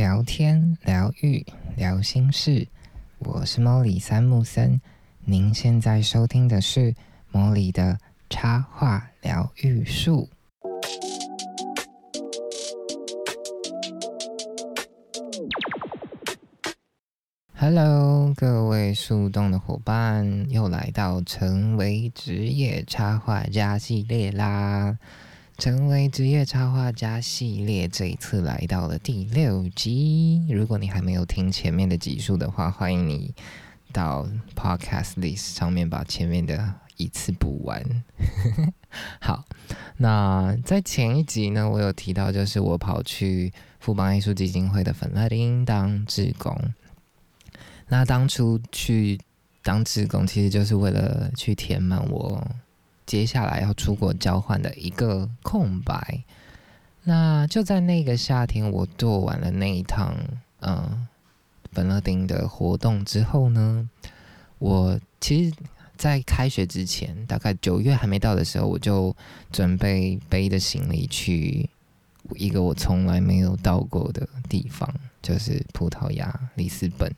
聊天、疗愈、聊心事，我是莫里三木森。您现在收听的是莫里的插画疗愈术。Hello，各位树洞的伙伴，又来到成为职业插画家系列啦！成为职业插画家系列这一次来到了第六集。如果你还没有听前面的集数的话，欢迎你到 Podcast List 上面把前面的一次补完。好，那在前一集呢，我有提到，就是我跑去富邦艺术基金会的粉乐丁当志工。那当初去当志工，其实就是为了去填满我。接下来要出国交换的一个空白，那就在那个夏天，我做完了那一趟嗯本乐丁的活动之后呢，我其实，在开学之前，大概九月还没到的时候，我就准备背着行李去一个我从来没有到过的地方，就是葡萄牙里斯本，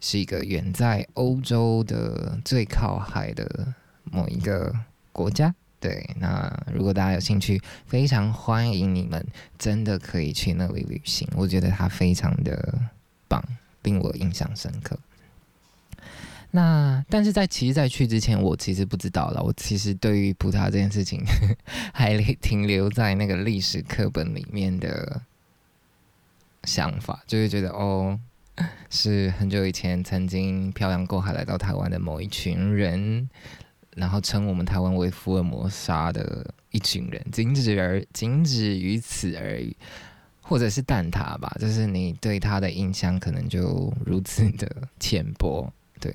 是一个远在欧洲的最靠海的某一个。国家对，那如果大家有兴趣，非常欢迎你们，真的可以去那里旅行。我觉得它非常的棒，令我印象深刻。那但是在其实，在去之前，我其实不知道了。我其实对于葡萄这件事情，还停留在那个历史课本里面的想法，就是觉得哦，是很久以前曾经漂洋过海来到台湾的某一群人。然后称我们台湾为福尔摩沙的一群人，仅止而仅止于此而已，或者是蛋挞吧，就是你对他的印象可能就如此的浅薄。对，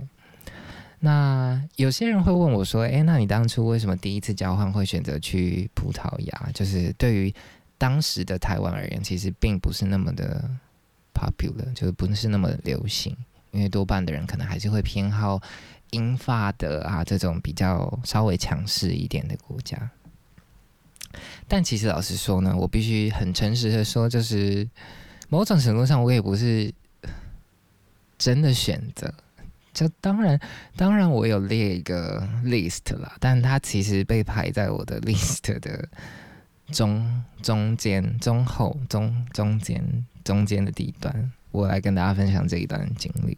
那有些人会问我说：“诶，那你当初为什么第一次交换会选择去葡萄牙？就是对于当时的台湾而言，其实并不是那么的 popular，就是不是那么流行，因为多半的人可能还是会偏好。”英法的啊，这种比较稍微强势一点的国家，但其实老实说呢，我必须很诚实的说，就是某种程度上，我也不是真的选择。就当然，当然我有列一个 list 啦，但它其实被排在我的 list 的中中间、中后、中中间、中间的地段。我来跟大家分享这一段经历。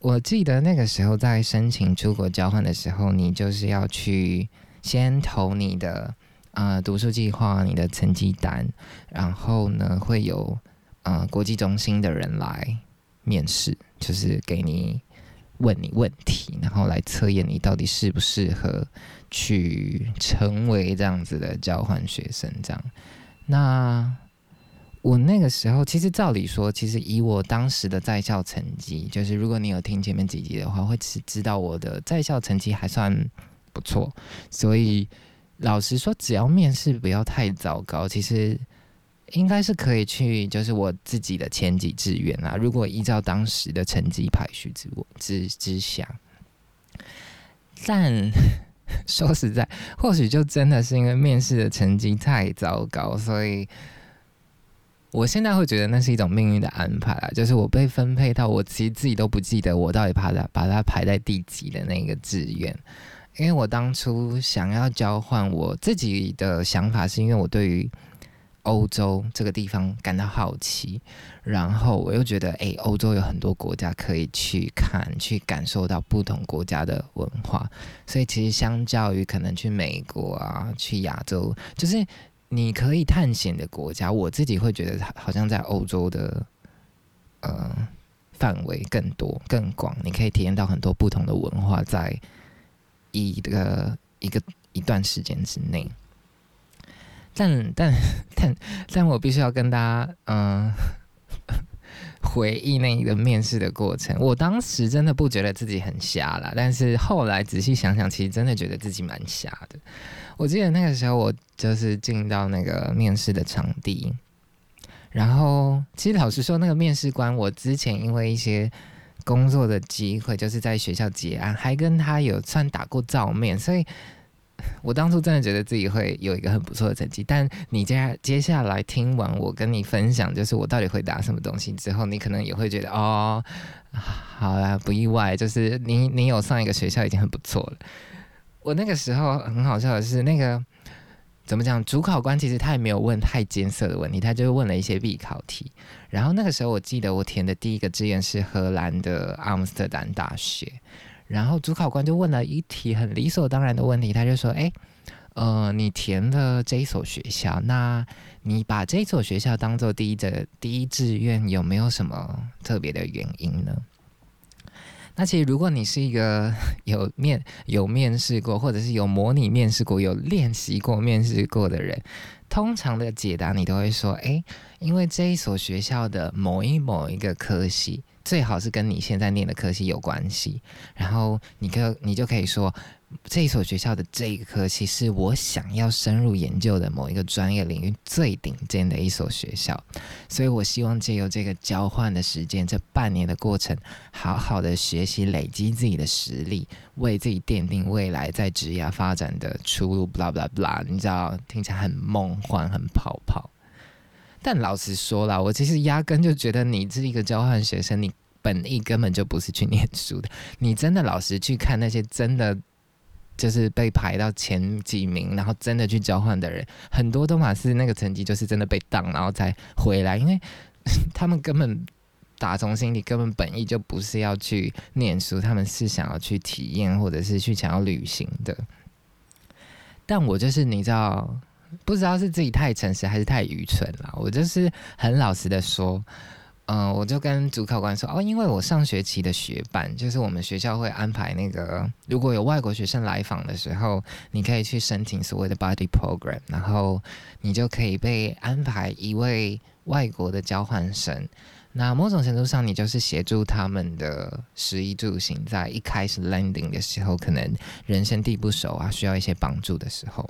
我记得那个时候在申请出国交换的时候，你就是要去先投你的呃读书计划、你的成绩单，然后呢会有呃国际中心的人来面试，就是给你问你问题，然后来测验你到底适不适合去成为这样子的交换学生。这样，那。我那个时候，其实照理说，其实以我当时的在校成绩，就是如果你有听前面几集的话，会知知道我的在校成绩还算不错。所以老实说，只要面试不要太糟糕，其实应该是可以去，就是我自己的前几志愿啊。如果依照当时的成绩排序之我之之下，但 说实在，或许就真的是因为面试的成绩太糟糕，所以。我现在会觉得那是一种命运的安排啊，就是我被分配到我其实自己都不记得我到底把它把它排在第几的那个志愿，因为我当初想要交换，我自己的想法是因为我对于欧洲这个地方感到好奇，然后我又觉得诶，欧洲有很多国家可以去看，去感受到不同国家的文化，所以其实相较于可能去美国啊，去亚洲，就是。你可以探险的国家，我自己会觉得好像在欧洲的呃范围更多更广，你可以体验到很多不同的文化，在一个一个一段时间之内。但但但但我必须要跟大家嗯回忆那一个面试的过程。我当时真的不觉得自己很瞎了，但是后来仔细想想，其实真的觉得自己蛮瞎的。我记得那个时候，我就是进到那个面试的场地，然后其实老实说，那个面试官，我之前因为一些工作的机会，就是在学校结案，还跟他有算打过照面，所以 我当初真的觉得自己会有一个很不错的成绩，但你接接下来听完我跟你分享，就是我到底会答什么东西之后，你可能也会觉得哦，好啦，不意外，就是你你有上一个学校已经很不错了。我那个时候很好笑的是，那个怎么讲，主考官其实他也没有问太艰涩的问题，他就问了一些必考题。然后那个时候我记得我填的第一个志愿是荷兰的阿姆斯特丹大学。然后主考官就问了一题很理所当然的问题，他就说：“哎，呃，你填了这一所学校，那你把这所学校当做第一的第一志愿，有没有什么特别的原因呢？”那其实如果你是一个有面有面试过，或者是有模拟面试过、有练习过面试过的人，通常的解答你都会说：“哎，因为这一所学校的某一某一个科系。”最好是跟你现在念的科系有关系，然后你可你就可以说，这一所学校的这个科系是我想要深入研究的某一个专业领域最顶尖的一所学校，所以我希望借由这个交换的时间，这半年的过程，好好的学习，累积自己的实力，为自己奠定未来在职业发展的出路。blah blah blah，你知道，听起来很梦幻，很泡泡。但老实说了，我其实压根就觉得你是一个交换学生，你本意根本就不是去念书的。你真的老实去看那些真的就是被排到前几名，然后真的去交换的人，很多都嘛是那个成绩就是真的被当，然后再回来，因为 他们根本打从心里根本本意就不是要去念书，他们是想要去体验或者是去想要旅行的。但我就是你知道。不知道是自己太诚实还是太愚蠢了。我就是很老实的说，嗯，我就跟主考官说，哦，因为我上学期的学伴，就是我们学校会安排那个，如果有外国学生来访的时候，你可以去申请所谓的 body program，然后你就可以被安排一位外国的交换生。那某种程度上，你就是协助他们的食衣住行，在一开始 landing 的时候，可能人生地不熟啊，需要一些帮助的时候。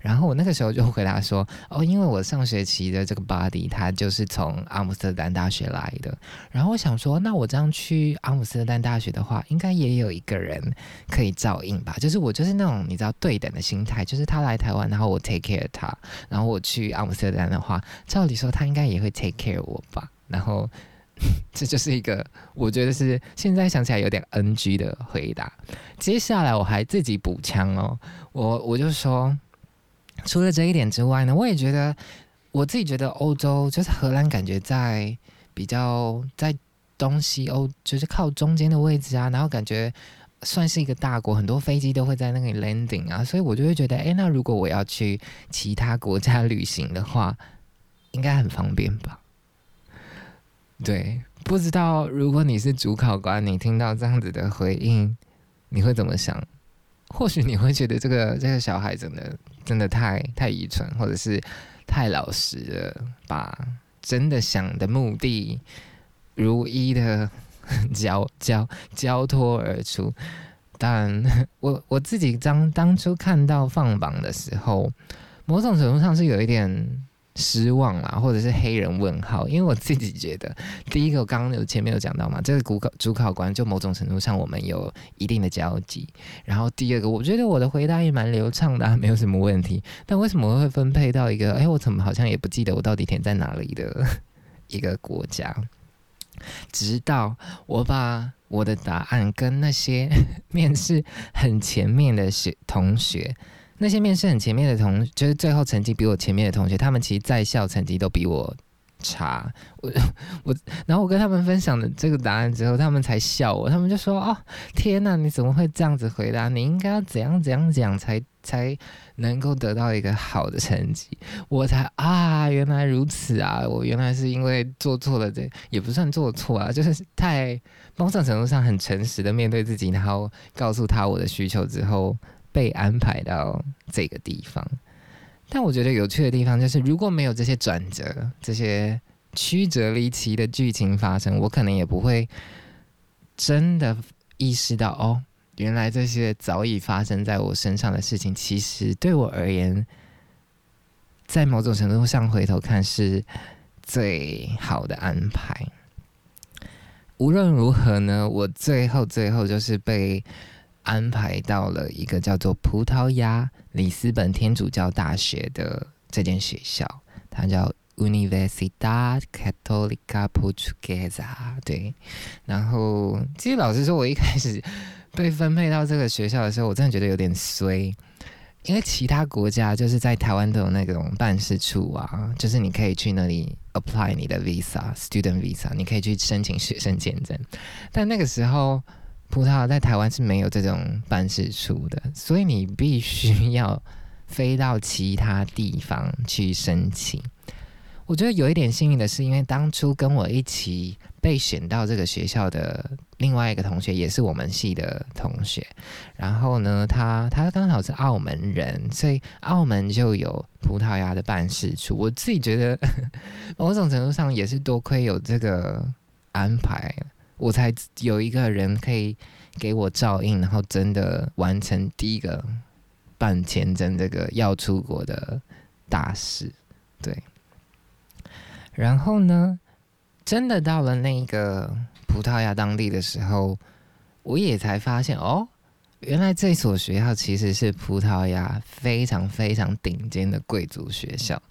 然后我那个时候就回答说：“哦，因为我上学期的这个 body 他就是从阿姆斯特丹大学来的。然后我想说，那我这样去阿姆斯特丹大学的话，应该也有一个人可以照应吧？就是我就是那种你知道对等的心态，就是他来台湾，然后我 take care 他，然后我去阿姆斯特丹的话，照理说他应该也会 take care 我吧？然后 这就是一个我觉得是现在想起来有点 NG 的回答。接下来我还自己补枪哦，我我就说。除了这一点之外呢，我也觉得我自己觉得欧洲就是荷兰，感觉在比较在东西欧，就是靠中间的位置啊，然后感觉算是一个大国，很多飞机都会在那里 landing 啊，所以我就会觉得，哎，那如果我要去其他国家旅行的话，应该很方便吧？对，不知道如果你是主考官，你听到这样子的回应，你会怎么想？或许你会觉得这个这个小孩真的真的太太愚蠢，或者是太老实了，把真的想的目的如一的交交交托而出。但 我我自己当当初看到放榜的时候，某种程度上是有一点。失望啦，或者是黑人问号，因为我自己觉得，第一个我刚刚有前面有讲到嘛，这个主考主考官就某种程度上我们有一定的交集。然后第二个，我觉得我的回答也蛮流畅的，没有什么问题。但为什么会分配到一个？哎，我怎么好像也不记得我到底填在哪里的 一个国家？直到我把我的答案跟那些 面试很前面的学同学。那些面试很前面的同，就是最后成绩比我前面的同学，他们其实在校成绩都比我差。我我，然后我跟他们分享了这个答案之后，他们才笑我。他们就说：“哦，天哪，你怎么会这样子回答？你应该要怎样怎样讲才才能够得到一个好的成绩？”我才啊，原来如此啊！我原来是因为做错了，这也不算做错啊，就是太某种程度上很诚实的面对自己，然后告诉他我的需求之后。被安排到这个地方，但我觉得有趣的地方就是，如果没有这些转折、这些曲折离奇的剧情发生，我可能也不会真的意识到，哦，原来这些早已发生在我身上的事情，其实对我而言，在某种程度上回头看是最好的安排。无论如何呢，我最后最后就是被。安排到了一个叫做葡萄牙里斯本天主教大学的这间学校，它叫 Universidad Católica Portuguesa。对，然后其实老实说，我一开始被分配到这个学校的时候，我真的觉得有点衰。因为其他国家就是在台湾都有那种办事处啊，就是你可以去那里 apply 你的 visa student visa，你可以去申请学生签证。但那个时候，葡萄牙在台湾是没有这种办事处的，所以你必须要飞到其他地方去申请。我觉得有一点幸运的是，因为当初跟我一起被选到这个学校的另外一个同学，也是我们系的同学。然后呢，他他刚好是澳门人，所以澳门就有葡萄牙的办事处。我自己觉得，某种程度上也是多亏有这个安排，我才有一个人可以给我照应，然后真的完成第一个办签证这个要出国的大事。对。然后呢，真的到了那个葡萄牙当地的时候，我也才发现哦，原来这所学校其实是葡萄牙非常非常顶尖的贵族学校。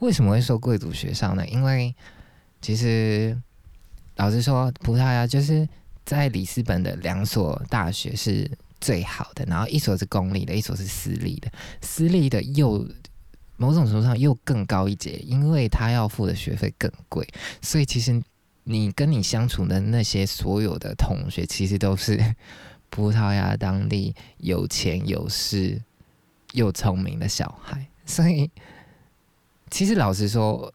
为什么会说贵族学校呢？因为其实老实说，葡萄牙就是在里斯本的两所大学是最好的，然后一所是公立的，一所是私立的，私立的又。某种程度上又更高一截，因为他要付的学费更贵，所以其实你跟你相处的那些所有的同学，其实都是葡萄牙当地有钱有势又聪明的小孩。所以其实老实说，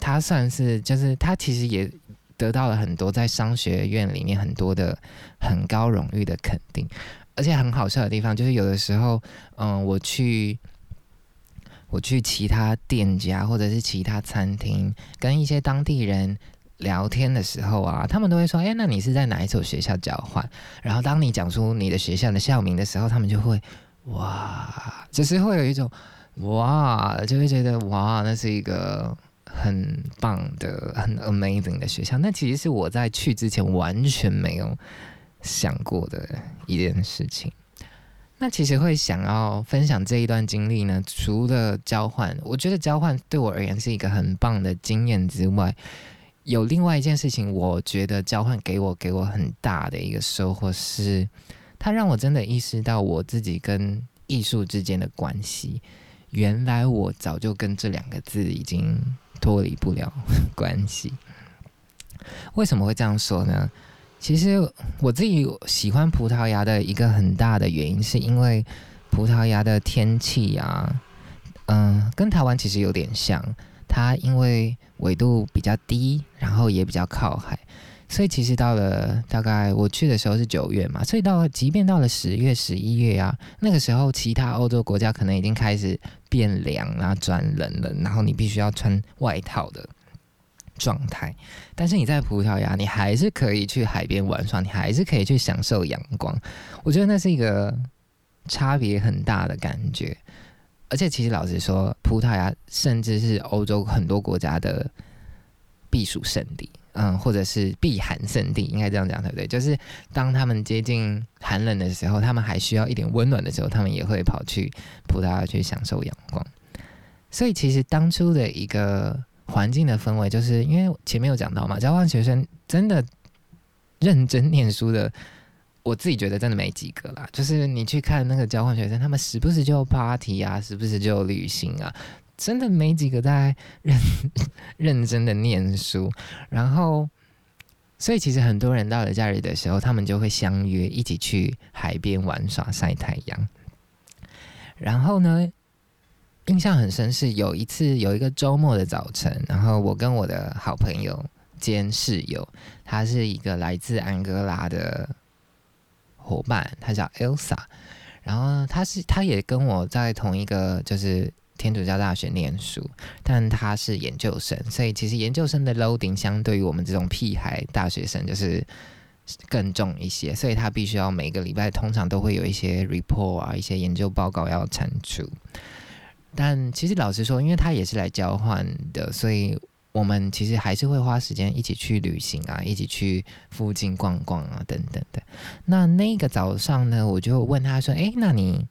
他算是就是他其实也得到了很多在商学院里面很多的很高荣誉的肯定，而且很好笑的地方就是有的时候，嗯，我去。我去其他店家或者是其他餐厅，跟一些当地人聊天的时候啊，他们都会说：“哎，那你是在哪一所学校交换？”然后当你讲出你的学校的校名的时候，他们就会哇，就是会有一种哇，就会觉得哇，那是一个很棒的、很 amazing 的学校。那其实是我在去之前完全没有想过的一件事情。那其实会想要分享这一段经历呢，除了交换，我觉得交换对我而言是一个很棒的经验之外，有另外一件事情，我觉得交换给我给我很大的一个收获是，它让我真的意识到我自己跟艺术之间的关系。原来我早就跟这两个字已经脱离不了 关系。为什么会这样说呢？其实我自己喜欢葡萄牙的一个很大的原因，是因为葡萄牙的天气啊，嗯，跟台湾其实有点像。它因为纬度比较低，然后也比较靠海，所以其实到了大概我去的时候是九月嘛，所以到即便到了十月、十一月啊，那个时候其他欧洲国家可能已经开始变凉啊、转冷了，然后你必须要穿外套的。状态，但是你在葡萄牙，你还是可以去海边玩耍，你还是可以去享受阳光。我觉得那是一个差别很大的感觉。而且，其实老实说，葡萄牙甚至是欧洲很多国家的避暑胜地，嗯，或者是避寒圣地，应该这样讲对不对？就是当他们接近寒冷的时候，他们还需要一点温暖的时候，他们也会跑去葡萄牙去享受阳光。所以，其实当初的一个。环境的氛围，就是因为前面有讲到嘛，交换学生真的认真念书的，我自己觉得真的没几个啦。就是你去看那个交换学生，他们时不时就 party 啊，时不时就旅行啊，真的没几个在认 认真的念书。然后，所以其实很多人到了假日的时候，他们就会相约一起去海边玩耍、晒太阳。然后呢？印象很深是有一次有一个周末的早晨，然后我跟我的好朋友兼室友，他是一个来自安哥拉的伙伴，他叫 Elsa，然后他是他也跟我在同一个就是天主教大学念书，但他是研究生，所以其实研究生的 loading 相对于我们这种屁孩大学生就是更重一些，所以他必须要每个礼拜通常都会有一些 report 啊，一些研究报告要产出。但其实老实说，因为他也是来交换的，所以我们其实还是会花时间一起去旅行啊，一起去附近逛逛啊，等等的。那那个早上呢，我就问他说：“诶，那你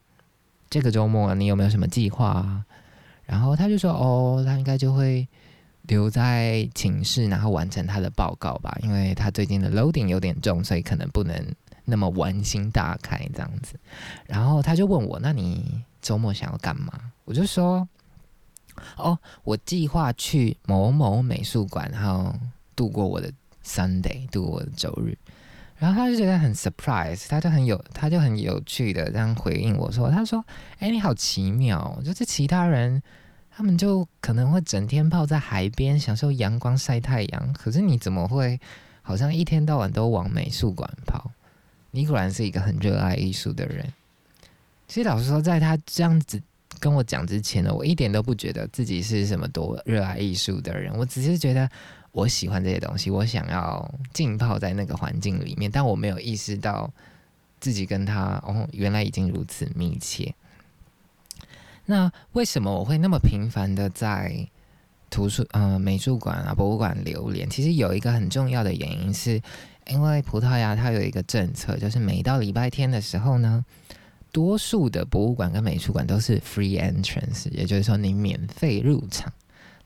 这个周末你有没有什么计划啊？”然后他就说：“哦，他应该就会留在寝室，然后完成他的报告吧，因为他最近的 loading 有点重，所以可能不能那么玩心大开这样子。”然后他就问我：“那你周末想要干嘛？”我就说。哦，我计划去某某美术馆，然后度过我的 Sunday，度过我的周日。然后他就觉得很 surprise，他就很有，他就很有趣的这样回应我说：“他说，哎，你好奇妙，就是其他人他们就可能会整天泡在海边享受阳光晒太阳，可是你怎么会好像一天到晚都往美术馆跑？你果然是一个很热爱艺术的人。其实老实说，在他这样子。”跟我讲之前呢，我一点都不觉得自己是什么多热爱艺术的人，我只是觉得我喜欢这些东西，我想要浸泡在那个环境里面，但我没有意识到自己跟他哦，原来已经如此密切。那为什么我会那么频繁的在图书、呃美术馆啊、博物馆流连？其实有一个很重要的原因，是因为葡萄牙它有一个政策，就是每到礼拜天的时候呢。多数的博物馆跟美术馆都是 free entrance，也就是说你免费入场。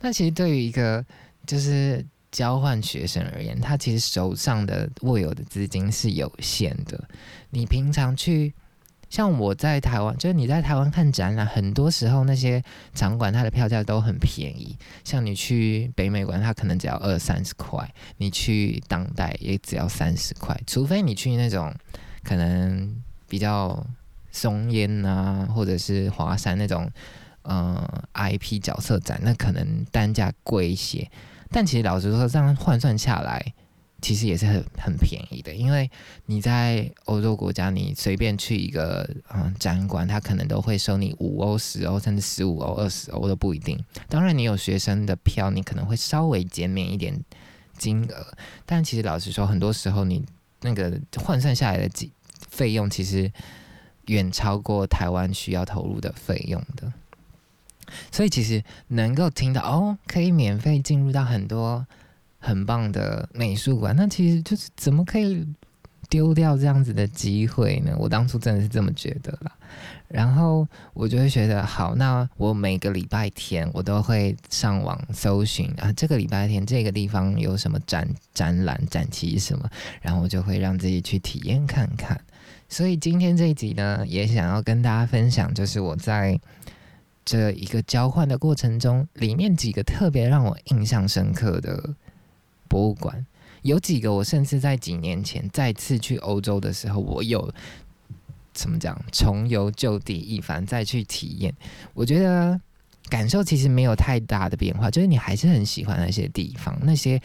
那其实对于一个就是交换学生而言，他其实手上的握有的资金是有限的。你平常去，像我在台湾，就是你在台湾看展览，很多时候那些场馆它的票价都很便宜。像你去北美馆，它可能只要二三十块；你去当代也只要三十块。除非你去那种可能比较。松烟啊，或者是华山那种，呃，IP 角色展，那可能单价贵一些。但其实老实说，这样换算下来，其实也是很很便宜的。因为你在欧洲国家，你随便去一个嗯展馆，他可能都会收你五欧、十欧，甚至十五欧、二十欧都不一定。当然，你有学生的票，你可能会稍微减免一点金额。但其实老实说，很多时候你那个换算下来的费用，其实。远超过台湾需要投入的费用的，所以其实能够听到哦，可以免费进入到很多很棒的美术馆，那其实就是怎么可以丢掉这样子的机会呢？我当初真的是这么觉得啦。然后我就会觉得，好，那我每个礼拜天我都会上网搜寻啊，这个礼拜天这个地方有什么展展览展期什么，然后我就会让自己去体验看看。所以今天这一集呢，也想要跟大家分享，就是我在这一个交换的过程中，里面几个特别让我印象深刻的博物馆，有几个我甚至在几年前再次去欧洲的时候，我有怎么讲，重游旧地一番，再去体验，我觉得感受其实没有太大的变化，就是你还是很喜欢那些地方，那些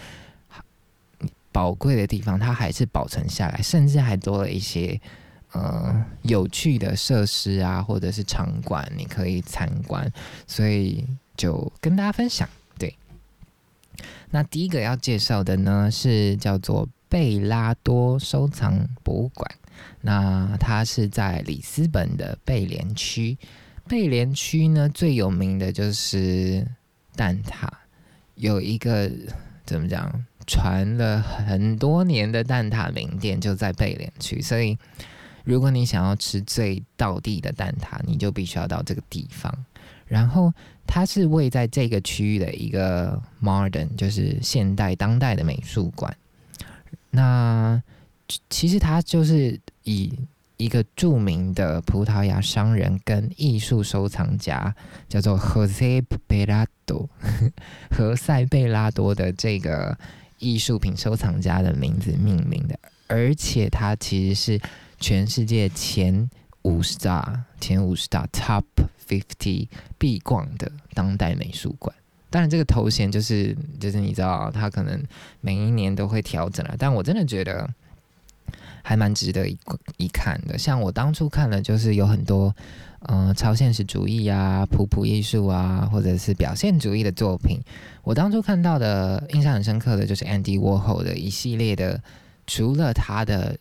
宝贵的地方，它还是保存下来，甚至还多了一些。呃，有趣的设施啊，或者是场馆，你可以参观，所以就跟大家分享。对，那第一个要介绍的呢，是叫做贝拉多收藏博物馆。那它是在里斯本的贝连区。贝连区呢，最有名的就是蛋挞，有一个怎么讲，传了很多年的蛋挞名店就在贝连区，所以。如果你想要吃最道地的蛋挞，你就必须要到这个地方。然后它是位在这个区域的一个 modern，就是现代当代的美术馆。那其实它就是以一个著名的葡萄牙商人跟艺术收藏家叫做何塞贝拉多，何塞贝拉多的这个艺术品收藏家的名字命名的，而且它其实是。全世界前五十大、前五十大 Top Fifty 必逛的当代美术馆，当然这个头衔就是就是你知道，它可能每一年都会调整了。但我真的觉得还蛮值得一一看的。像我当初看了，就是有很多嗯超现实主义啊、普普艺术啊，或者是表现主义的作品。我当初看到的印象很深刻的就是 Andy Warhol 的一系列的，除了他的。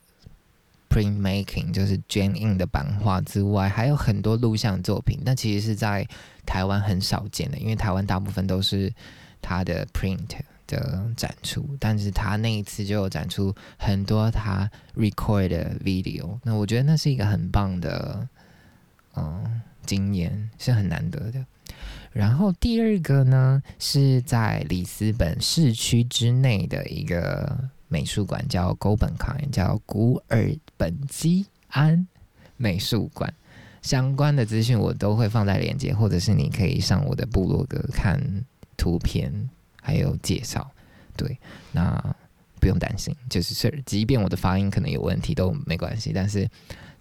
Print making 就是卷印的版画之外，还有很多录像作品。但其实是在台湾很少见的，因为台湾大部分都是他的 print 的展出，但是他那一次就有展出很多他 record 的 video，那我觉得那是一个很棒的嗯经验，是很难得的。然后第二个呢，是在里斯本市区之内的一个美术馆，叫 g o b e n k i n 叫古尔本基安美术馆。相关的资讯我都会放在链接，或者是你可以上我的部落格看图片还有介绍。对，那不用担心，就是是，即便我的发音可能有问题都没关系。但是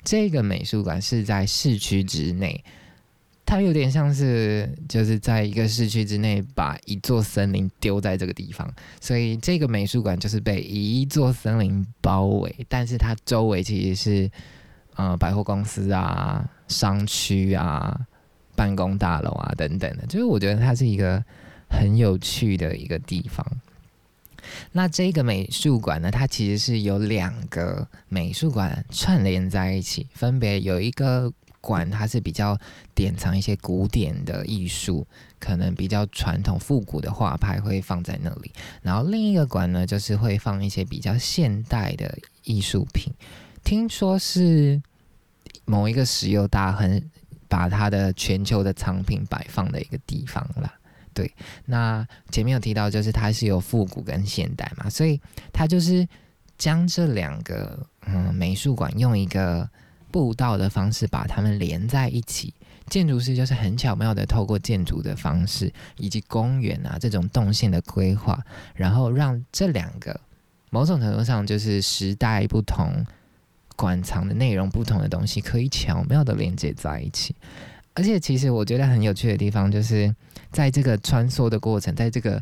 这个美术馆是在市区之内，它有点像是就是在一个市区之内把一座森林丢在这个地方，所以这个美术馆就是被一座森林包围，但是它周围其实是呃百货公司啊。商区啊，办公大楼啊，等等的，就是我觉得它是一个很有趣的一个地方。那这个美术馆呢，它其实是有两个美术馆串联在一起，分别有一个馆，它是比较典藏一些古典的艺术，可能比较传统复古的画派会放在那里，然后另一个馆呢，就是会放一些比较现代的艺术品，听说是。某一个石油大亨把他的全球的藏品摆放的一个地方啦。对，那前面有提到，就是它是有复古跟现代嘛，所以它就是将这两个嗯美术馆用一个步道的方式把它们连在一起。建筑师就是很巧妙的透过建筑的方式以及公园啊这种动线的规划，然后让这两个某种程度上就是时代不同。馆藏的内容不同的东西可以巧妙的连接在一起，而且其实我觉得很有趣的地方，就是在这个穿梭的过程，在这个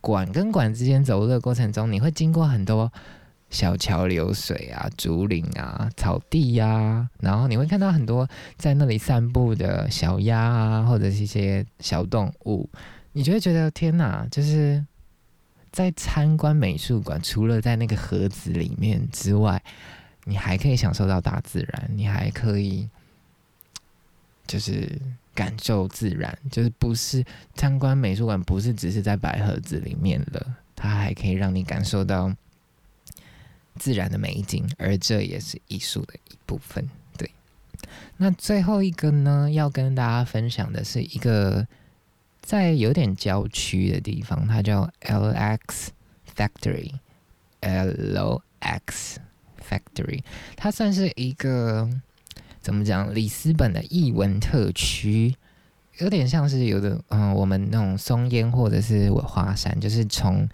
馆跟馆之间走路的过程中，你会经过很多小桥流水啊、竹林啊、草地呀，然后你会看到很多在那里散步的小鸭啊，或者是一些小动物，你就会觉得天哪，就是在参观美术馆，除了在那个盒子里面之外。你还可以享受到大自然，你还可以就是感受自然，就是不是参观美术馆，不是只是在白盒子里面了，它还可以让你感受到自然的美景，而这也是艺术的一部分。对，那最后一个呢，要跟大家分享的是一个在有点郊区的地方，它叫 L X Factory，L X。Factory，它算是一个怎么讲？里斯本的艺文特区，有点像是有的，嗯，我们那种松烟或者是花山，就是从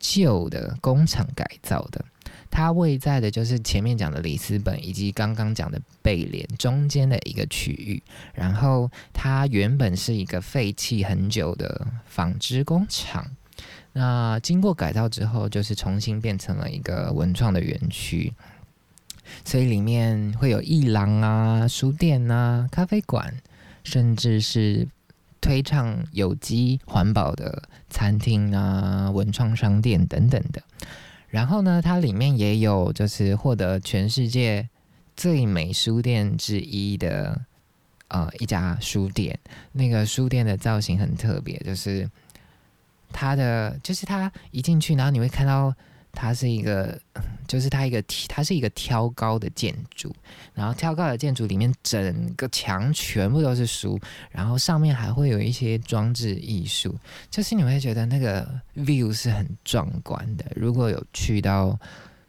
旧的工厂改造的。它位在的就是前面讲的里斯本以及刚刚讲的贝莲中间的一个区域。然后它原本是一个废弃很久的纺织工厂，那经过改造之后，就是重新变成了一个文创的园区。所以里面会有艺廊啊、书店啊、咖啡馆，甚至是推倡有机环保的餐厅啊、文创商店等等的。然后呢，它里面也有就是获得全世界最美书店之一的呃一家书店。那个书店的造型很特别，就是它的就是它一进去，然后你会看到。它是一个，就是它一个，它是一个挑高的建筑，然后挑高的建筑里面整个墙全部都是书，然后上面还会有一些装置艺术，就是你会觉得那个 view 是很壮观的。如果有去到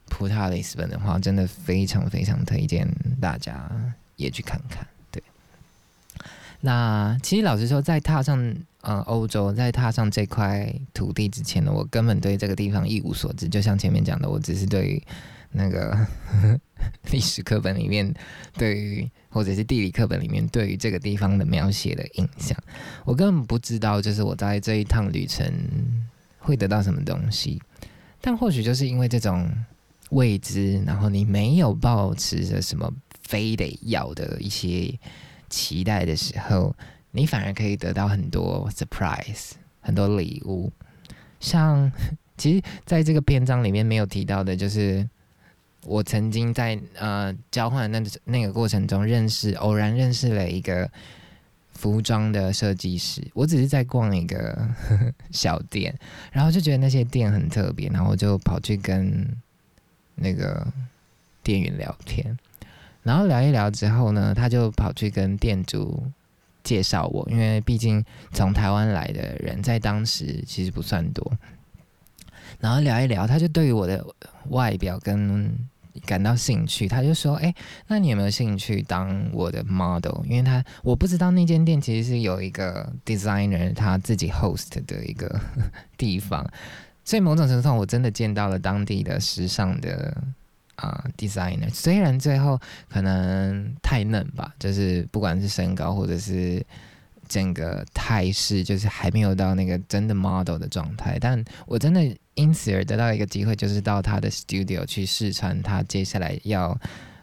葡萄牙里斯本的话，真的非常非常推荐大家也去看看。那其实老实说，在踏上。呃，欧洲在踏上这块土地之前呢，我根本对这个地方一无所知。就像前面讲的，我只是对于那个 历史课本里面，对于或者是地理课本里面对于这个地方的描写的印象，我根本不知道，就是我在这一趟旅程会得到什么东西。但或许就是因为这种未知，然后你没有抱持着什么非得要的一些期待的时候。你反而可以得到很多 surprise，很多礼物。像 其实在这个篇章里面没有提到的，就是我曾经在呃交换那那个过程中认识，偶然认识了一个服装的设计师，我只是在逛一个 小店，然后就觉得那些店很特别，然后我就跑去跟那个店员聊天，然后聊一聊之后呢，他就跑去跟店主介绍我，因为毕竟从台湾来的人在当时其实不算多，然后聊一聊，他就对于我的外表跟感到兴趣，他就说：“哎，那你有没有兴趣当我的 model？因为他我不知道那间店其实是有一个 designer 他自己 host 的一个 地方，所以某种程度上我真的见到了当地的时尚的啊 designer。虽然最后可能太嫩吧，就是不管是身高或者是整个态势，就是还没有到那个真的 model 的状态，但我真的。”因此而得到一个机会，就是到他的 studio 去试穿他接下来要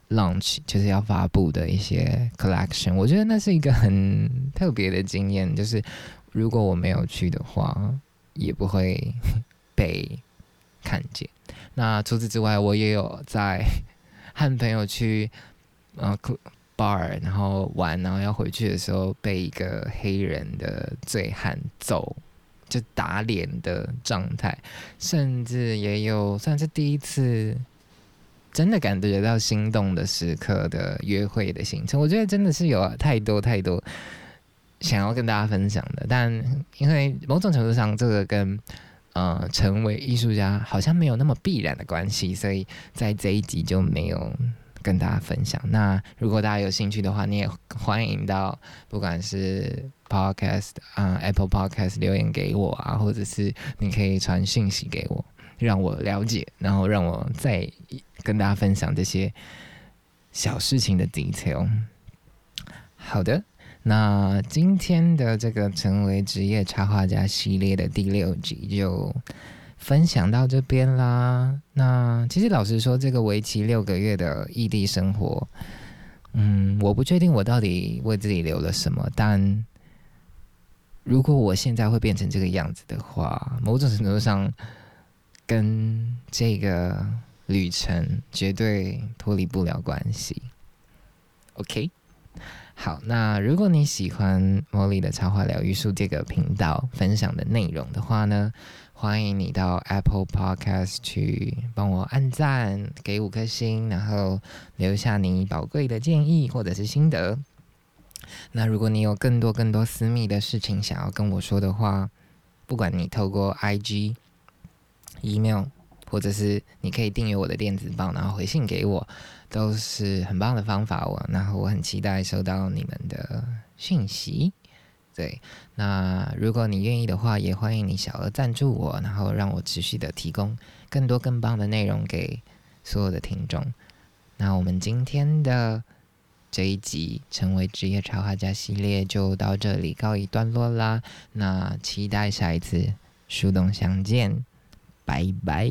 launch，就是要发布的一些 collection。我觉得那是一个很特别的经验，就是如果我没有去的话，也不会 被看见。那除此之外，我也有在 和朋友去呃 bar，然后玩，然后要回去的时候被一个黑人的醉汉揍。就打脸的状态，甚至也有算是第一次真的感觉到心动的时刻的约会的行程。我觉得真的是有太多太多想要跟大家分享的，但因为某种程度上，这个跟呃成为艺术家好像没有那么必然的关系，所以在这一集就没有。跟大家分享。那如果大家有兴趣的话，你也欢迎到不管是 Podcast 啊 Apple Podcast 留言给我啊，或者是你可以传讯息给我，让我了解，然后让我再跟大家分享这些小事情的 detail。好的，那今天的这个成为职业插画家系列的第六集就。分享到这边啦。那其实老实说，这个为期六个月的异地生活，嗯，我不确定我到底为自己留了什么。但如果我现在会变成这个样子的话，某种程度上跟这个旅程绝对脱离不了关系。OK，好，那如果你喜欢茉莉的插画疗愈术这个频道分享的内容的话呢？欢迎你到 Apple Podcast 去帮我按赞，给五颗星，然后留下你宝贵的建议或者是心得。那如果你有更多更多私密的事情想要跟我说的话，不管你透过 IG、email，或者是你可以订阅我的电子报，然后回信给我，都是很棒的方法。我然后我很期待收到你们的讯息。对，那如果你愿意的话，也欢迎你小额赞助我，然后让我持续的提供更多更棒的内容给所有的听众。那我们今天的这一集成为职业插画家系列就到这里告一段落啦。那期待下一次树洞相见，拜拜。